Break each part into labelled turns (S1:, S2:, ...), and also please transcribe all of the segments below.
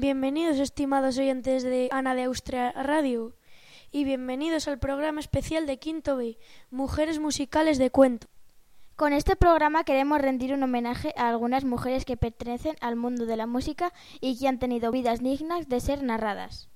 S1: Bienvenidos, estimados oyentes de Ana de Austria Radio, y bienvenidos al programa especial de Quinto B, Mujeres Musicales de Cuento.
S2: Con este programa queremos rendir un homenaje a algunas mujeres que pertenecen al mundo de la música y que han tenido vidas dignas de ser narradas.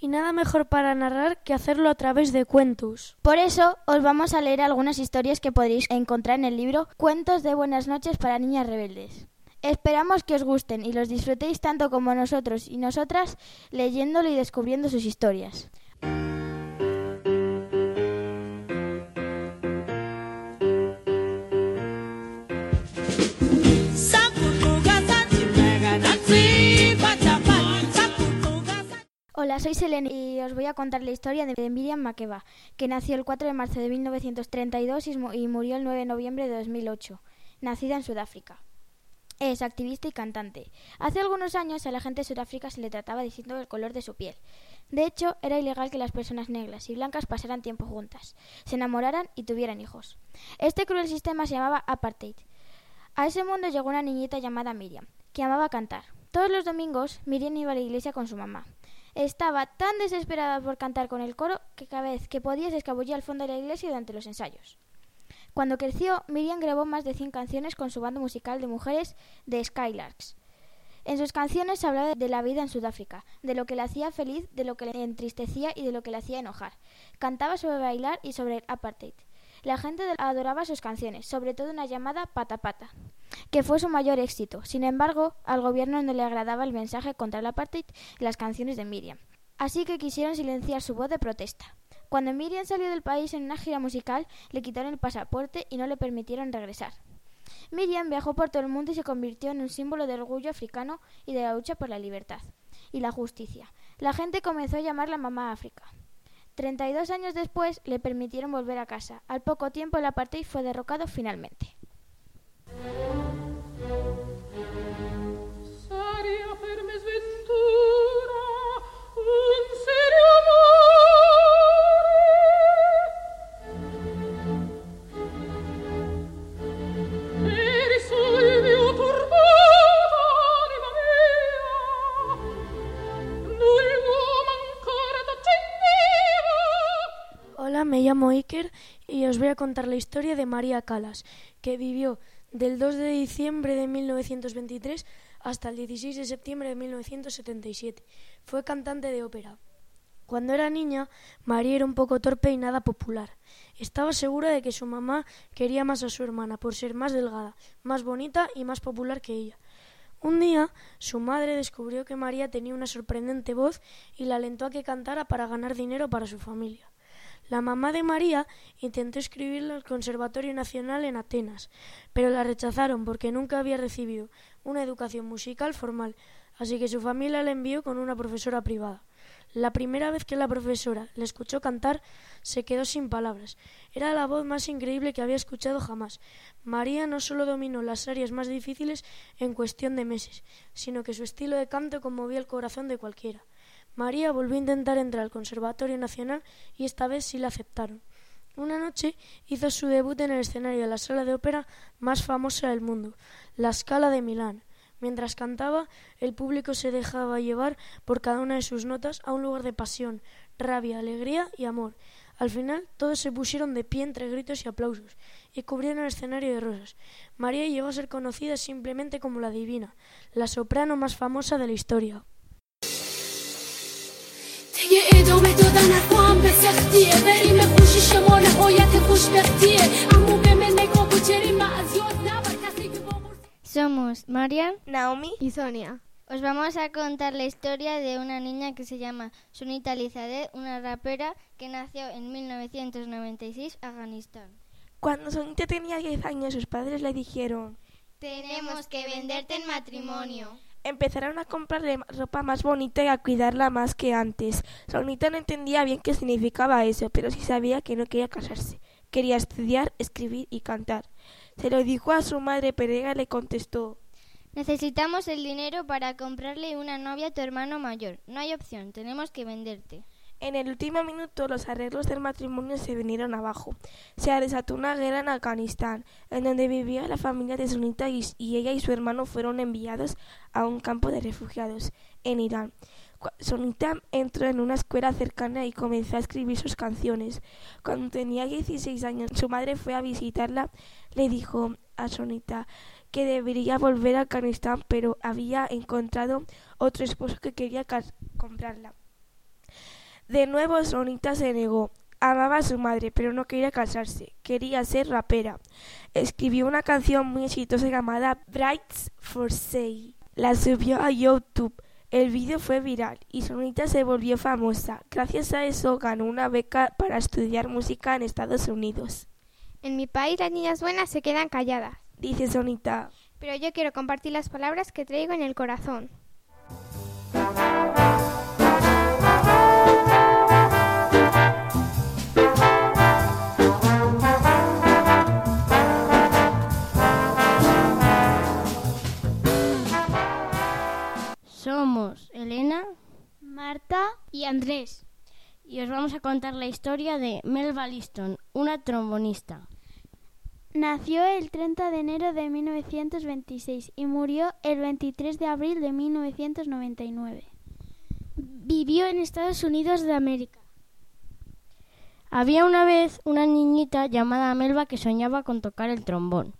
S1: Y nada mejor para narrar que hacerlo a través de cuentos.
S2: Por eso os vamos a leer algunas historias que podréis encontrar en el libro Cuentos de Buenas noches para Niñas Rebeldes. Esperamos que os gusten y los disfrutéis tanto como nosotros y nosotras leyéndolo y descubriendo sus historias. Hola, soy Selene y os voy a contar la historia de Miriam Makeba, que nació el 4 de marzo de 1932 y murió el 9 de noviembre de 2008, nacida en Sudáfrica. Es activista y cantante. Hace algunos años a la gente de Sudáfrica se le trataba diciendo el color de su piel. De hecho, era ilegal que las personas negras y blancas pasaran tiempo juntas, se enamoraran y tuvieran hijos. Este cruel sistema se llamaba apartheid. A ese mundo llegó una niñita llamada Miriam, que amaba cantar. Todos los domingos Miriam iba a la iglesia con su mamá. Estaba tan desesperada por cantar con el coro que cada vez que podía se escabullía al fondo de la iglesia durante los ensayos. Cuando creció, Miriam grabó más de 100 canciones con su banda musical de mujeres de Skylarks. En sus canciones se hablaba de la vida en Sudáfrica, de lo que le hacía feliz, de lo que le entristecía y de lo que le hacía enojar. Cantaba sobre bailar y sobre el apartheid. La gente adoraba sus canciones, sobre todo una llamada Pata Pata, que fue su mayor éxito. Sin embargo, al gobierno no le agradaba el mensaje contra el apartheid en las canciones de Miriam. Así que quisieron silenciar su voz de protesta. Cuando Miriam salió del país en una gira musical, le quitaron el pasaporte y no le permitieron regresar. Miriam viajó por todo el mundo y se convirtió en un símbolo de orgullo africano y de la lucha por la libertad y la justicia. La gente comenzó a llamarla Mamá África. Treinta y dos años después le permitieron volver a casa. Al poco tiempo el apartheid fue derrocado finalmente.
S1: Me llamo Iker y os voy a contar la historia de María Calas, que vivió del 2 de diciembre de 1923 hasta el 16 de septiembre de 1977. Fue cantante de ópera. Cuando era niña, María era un poco torpe y nada popular. Estaba segura de que su mamá quería más a su hermana por ser más delgada, más bonita y más popular que ella. Un día, su madre descubrió que María tenía una sorprendente voz y la alentó a que cantara para ganar dinero para su familia. La mamá de María intentó escribirla al Conservatorio Nacional en Atenas, pero la rechazaron porque nunca había recibido una educación musical formal, así que su familia la envió con una profesora privada. La primera vez que la profesora le escuchó cantar, se quedó sin palabras. Era la voz más increíble que había escuchado jamás. María no solo dominó las áreas más difíciles en cuestión de meses, sino que su estilo de canto conmovía el corazón de cualquiera. María volvió a intentar entrar al Conservatorio Nacional y esta vez sí la aceptaron. Una noche hizo su debut en el escenario de la sala de ópera más famosa del mundo, la Scala de Milán. Mientras cantaba, el público se dejaba llevar por cada una de sus notas a un lugar de pasión, rabia, alegría y amor. Al final, todos se pusieron de pie entre gritos y aplausos y cubrieron el escenario de rosas. María llegó a ser conocida simplemente como la Divina, la soprano más famosa de la historia.
S2: Somos Marian,
S3: Naomi
S4: y Sonia.
S2: Os vamos a contar la historia de una niña que se llama Sunita Lizadeh, una rapera que nació en 1996 en Afganistán.
S3: Cuando Sunita tenía 10 años, sus padres le dijeron:
S2: Tenemos que venderte en matrimonio.
S3: Empezaron a comprarle ropa más bonita y a cuidarla más que antes. Sonita no entendía bien qué significaba eso, pero sí sabía que no quería casarse. Quería estudiar, escribir y cantar. Se lo dijo a su madre, pero le contestó
S2: Necesitamos el dinero para comprarle una novia a tu hermano mayor. No hay opción, tenemos que venderte.
S3: En el último minuto los arreglos del matrimonio se vinieron abajo. Se desató una guerra en Afganistán, en donde vivía la familia de Sunita y, ella y su hermano fueron enviados a un campo de refugiados en Irán. Sonita entró en una escuela cercana y comenzó a escribir sus canciones. Cuando tenía 16 años, su madre fue a visitarla. Le dijo a Sonita que debería volver a Afganistán, pero había encontrado otro esposo que quería comprarla. De nuevo Sonita se negó. Amaba a su madre, pero no quería casarse. Quería ser rapera. Escribió una canción muy exitosa llamada Brights for Say. La subió a YouTube. El vídeo fue viral y Sonita se volvió famosa. Gracias a eso ganó una beca para estudiar música en Estados Unidos.
S4: En mi país las niñas buenas se quedan calladas,
S3: dice Sonita.
S4: Pero yo quiero compartir las palabras que traigo en el corazón.
S5: Somos Elena,
S6: Marta
S5: y Andrés. Y os vamos a contar la historia de Melba Liston, una trombonista.
S6: Nació el 30 de enero de 1926 y murió el 23 de abril de 1999. Vivió en Estados Unidos de América.
S5: Había una vez una niñita llamada Melba que soñaba con tocar el trombón.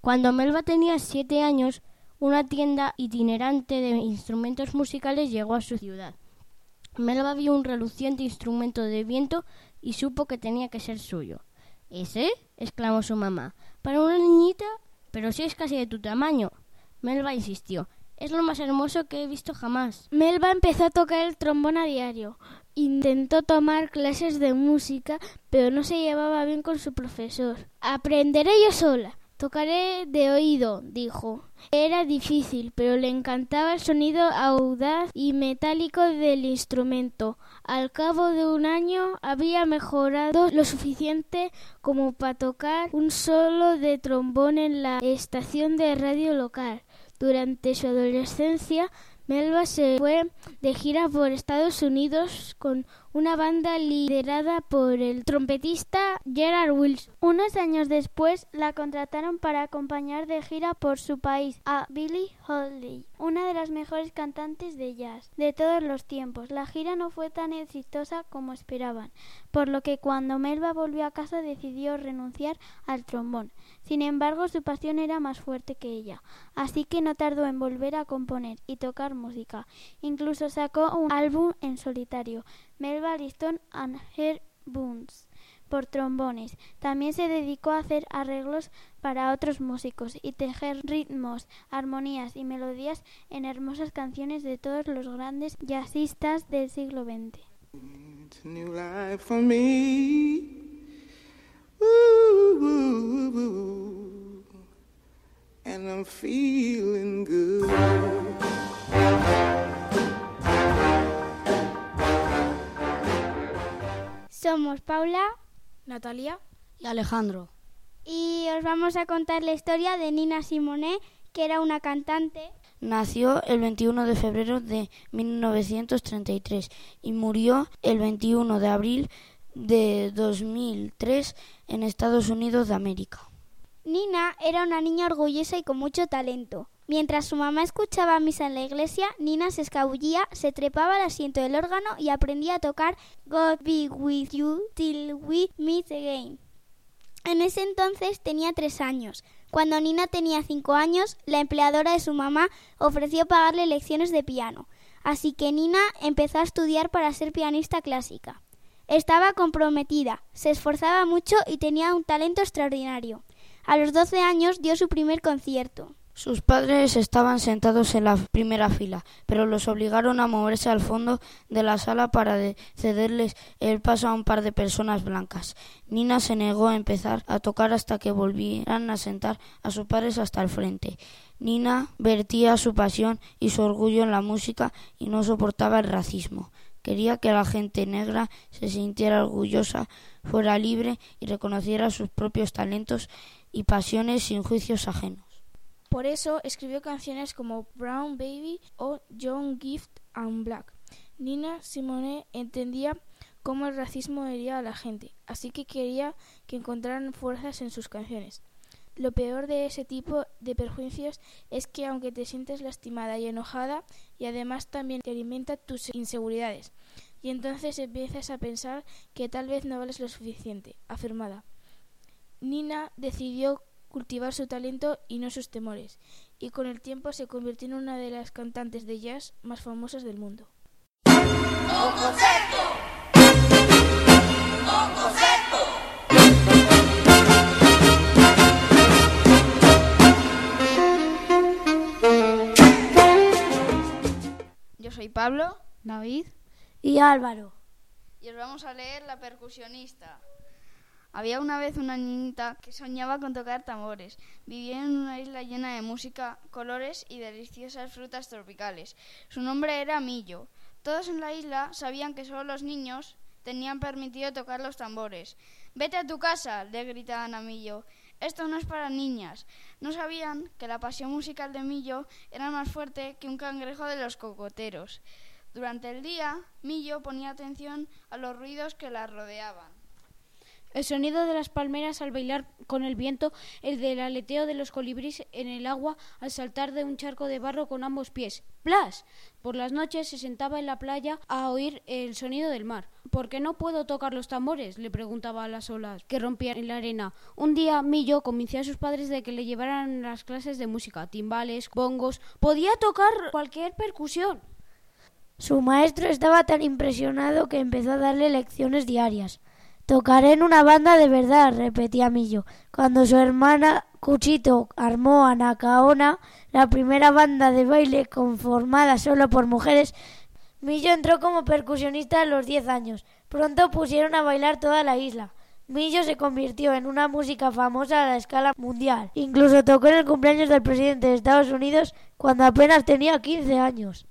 S5: Cuando Melba tenía siete años, una tienda itinerante de instrumentos musicales llegó a su ciudad. Melba vio un reluciente instrumento de viento y supo que tenía que ser suyo. ¿Ese? exclamó su mamá. ¿Para una niñita? Pero si es casi de tu tamaño. Melba insistió. Es lo más hermoso que he visto jamás.
S6: Melba empezó a tocar el trombón a diario. Intentó tomar clases de música, pero no se llevaba bien con su profesor. Aprenderé yo sola, Tocaré de oído, dijo. Era difícil, pero le encantaba el sonido audaz y metálico del instrumento. Al cabo de un año había mejorado lo suficiente como para tocar un solo de trombón en la estación de radio local. Durante su adolescencia, Melba se fue de gira por Estados Unidos con una banda liderada por el trompetista Gerard Wilson. Unos años después la contrataron para acompañar de gira por su país a Billie Holiday, una de las mejores cantantes de jazz de todos los tiempos. La gira no fue tan exitosa como esperaban, por lo que cuando Melba volvió a casa decidió renunciar al trombón. Sin embargo, su pasión era más fuerte que ella, así que no tardó en volver a componer y tocar música. Incluso sacó un álbum en solitario, Melba Liston and Her Boons por trombones. También se dedicó a hacer arreglos para otros músicos y tejer ritmos, armonías y melodías en hermosas canciones de todos los grandes jazzistas del siglo XX.
S4: Somos Paula,
S5: Natalia y Alejandro.
S4: Y os vamos a contar la historia de Nina Simone, que era una cantante.
S5: Nació el 21 de febrero de 1933 y murió el 21 de abril de 2003 en Estados Unidos de América.
S4: Nina era una niña orgullosa y con mucho talento. Mientras su mamá escuchaba misa en la iglesia, Nina se escabullía, se trepaba al asiento del órgano y aprendía a tocar God Be With You Till We Meet Again. En ese entonces tenía tres años. Cuando Nina tenía cinco años, la empleadora de su mamá ofreció pagarle lecciones de piano. Así que Nina empezó a estudiar para ser pianista clásica. Estaba comprometida, se esforzaba mucho y tenía un talento extraordinario. A los doce años dio su primer concierto.
S5: Sus padres estaban sentados en la primera fila, pero los obligaron a moverse al fondo de la sala para cederles el paso a un par de personas blancas. Nina se negó a empezar a tocar hasta que volvieran a sentar a sus padres hasta el frente. Nina vertía su pasión y su orgullo en la música y no soportaba el racismo. Quería que la gente negra se sintiera orgullosa, fuera libre y reconociera sus propios talentos y pasiones sin juicios ajenos.
S7: Por eso escribió canciones como Brown Baby o John Gift and Black. Nina Simone entendía cómo el racismo hería a la gente, así que quería que encontraran fuerzas en sus canciones. Lo peor de ese tipo de perjuicios es que aunque te sientes lastimada y enojada, y además también te alimenta tus inseguridades, y entonces empiezas a pensar que tal vez no vales lo suficiente, afirmada. Nina decidió cultivar su talento y no sus temores, y con el tiempo se convirtió en una de las cantantes de jazz más famosas del mundo.
S8: Yo soy Pablo,
S9: David
S10: y Álvaro.
S8: Y os vamos a leer La percusionista. Había una vez una niñita que soñaba con tocar tambores. Vivía en una isla llena de música, colores y deliciosas frutas tropicales. Su nombre era Millo. Todos en la isla sabían que solo los niños tenían permitido tocar los tambores. Vete a tu casa, le gritaban a Millo. Esto no es para niñas. No sabían que la pasión musical de Millo era más fuerte que un cangrejo de los cocoteros. Durante el día, Millo ponía atención a los ruidos que la rodeaban.
S9: El sonido de las palmeras al bailar con el viento, el del aleteo de los colibríes en el agua al saltar de un charco de barro con ambos pies. ¡Plas! Por las noches se sentaba en la playa a oír el sonido del mar. ¿Por qué no puedo tocar los tambores? le preguntaba a las olas que rompían en la arena. Un día Millo convenció a sus padres de que le llevaran las clases de música, timbales, bongos. Podía tocar cualquier percusión.
S10: Su maestro estaba tan impresionado que empezó a darle lecciones diarias. Tocaré en una banda de verdad, repetía Millo. Cuando su hermana Cuchito armó a Nacaona, la primera banda de baile conformada solo por mujeres, Millo entró como percusionista a los diez años. Pronto pusieron a bailar toda la isla. Millo se convirtió en una música famosa a la escala mundial. Incluso tocó en el cumpleaños del presidente de Estados Unidos cuando apenas tenía 15 años.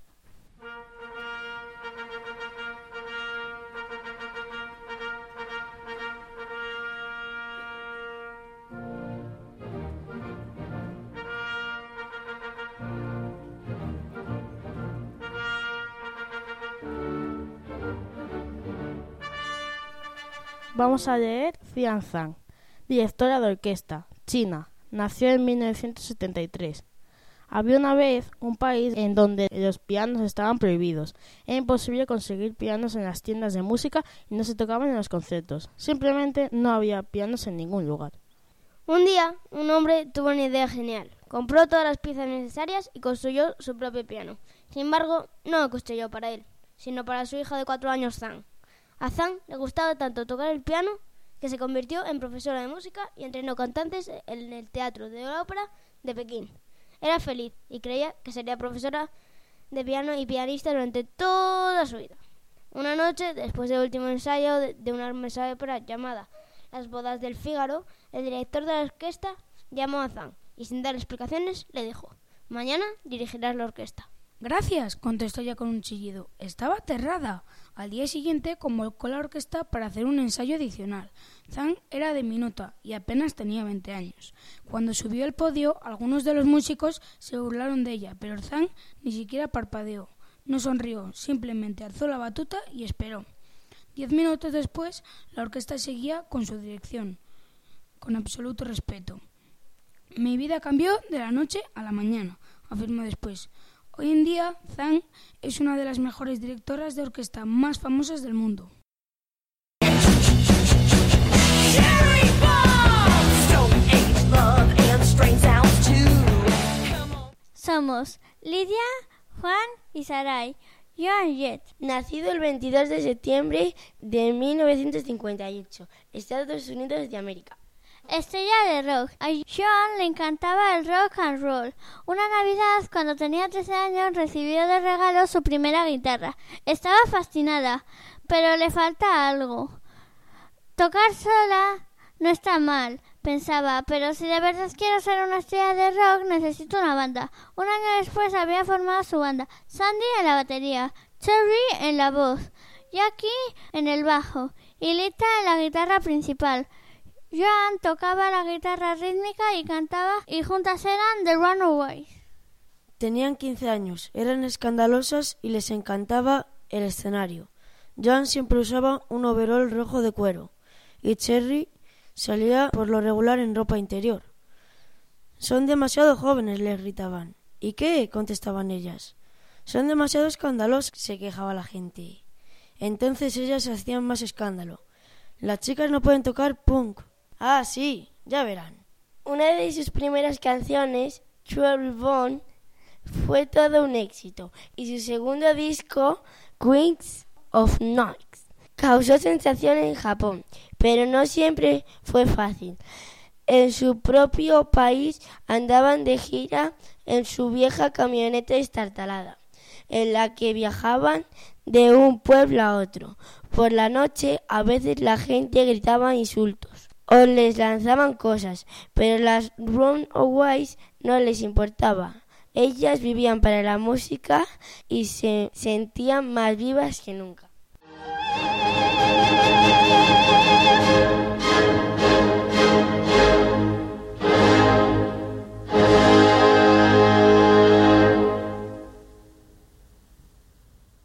S11: Vamos a leer Xian Zhang, directora de orquesta, China. Nació en 1973. Había una vez un país en donde los pianos estaban prohibidos. Era imposible conseguir pianos en las tiendas de música y no se tocaban en los conciertos. Simplemente no había pianos en ningún lugar.
S12: Un día, un hombre tuvo una idea genial. Compró todas las piezas necesarias y construyó su propio piano. Sin embargo, no lo construyó para él, sino para su hija de cuatro años, Zhang. A Zhang le gustaba tanto tocar el piano que se convirtió en profesora de música y entrenó cantantes en el Teatro de la Ópera de Pekín. Era feliz y creía que sería profesora de piano y pianista durante toda su vida. Una noche, después del último ensayo de una mesa de ópera llamada Las bodas del Fígaro, el director de la orquesta llamó a Zhang y sin dar explicaciones le dijo, mañana dirigirás la orquesta.
S9: Gracias, contestó ya con un chillido. Estaba aterrada. Al día siguiente convocó la orquesta para hacer un ensayo adicional. Zhang era de minuta y apenas tenía 20 años. Cuando subió al podio, algunos de los músicos se burlaron de ella, pero Zhang ni siquiera parpadeó. No sonrió, simplemente alzó la batuta y esperó. Diez minutos después, la orquesta seguía con su dirección, con absoluto respeto. Mi vida cambió de la noche a la mañana, afirmó después. Hoy en día, Zhang es una de las mejores directoras de orquesta más famosas del mundo.
S13: Somos Lidia, Juan y Sarai. Joan Jett.
S10: Nacido el 22 de septiembre de 1958, Estados Unidos de América.
S13: Estrella de rock. A Joan le encantaba el rock and roll. Una Navidad, cuando tenía 13 años, recibió de regalo su primera guitarra. Estaba fascinada, pero le falta algo. Tocar sola no está mal, pensaba, pero si de verdad quiero ser una estrella de rock, necesito una banda. Un año después había formado su banda. Sandy en la batería, Cherry en la voz, Jackie en el bajo y Lita en la guitarra principal. Joan tocaba la guitarra rítmica y cantaba y juntas eran The Runaways.
S10: Tenían 15 años, eran escandalosas y les encantaba el escenario.
S14: Jan siempre usaba un overol rojo de cuero y Cherry salía por lo regular en ropa interior. Son demasiado jóvenes, les gritaban. ¿Y qué? contestaban ellas. Son demasiado escándalos, se quejaba la gente. Entonces ellas hacían más escándalo. Las chicas no pueden tocar punk. Ah, sí, ya verán.
S15: Una de sus primeras canciones, Trouble Bone, fue todo un éxito y su segundo disco, Queens of Nights, causó sensación en Japón, pero no siempre fue fácil. En su propio país andaban de gira en su vieja camioneta estartalada, en la que viajaban de un pueblo a otro. Por la noche a veces la gente gritaba insultos o les lanzaban cosas, pero las Runaways no les importaba. Ellas vivían para la música y se sentían más vivas que nunca.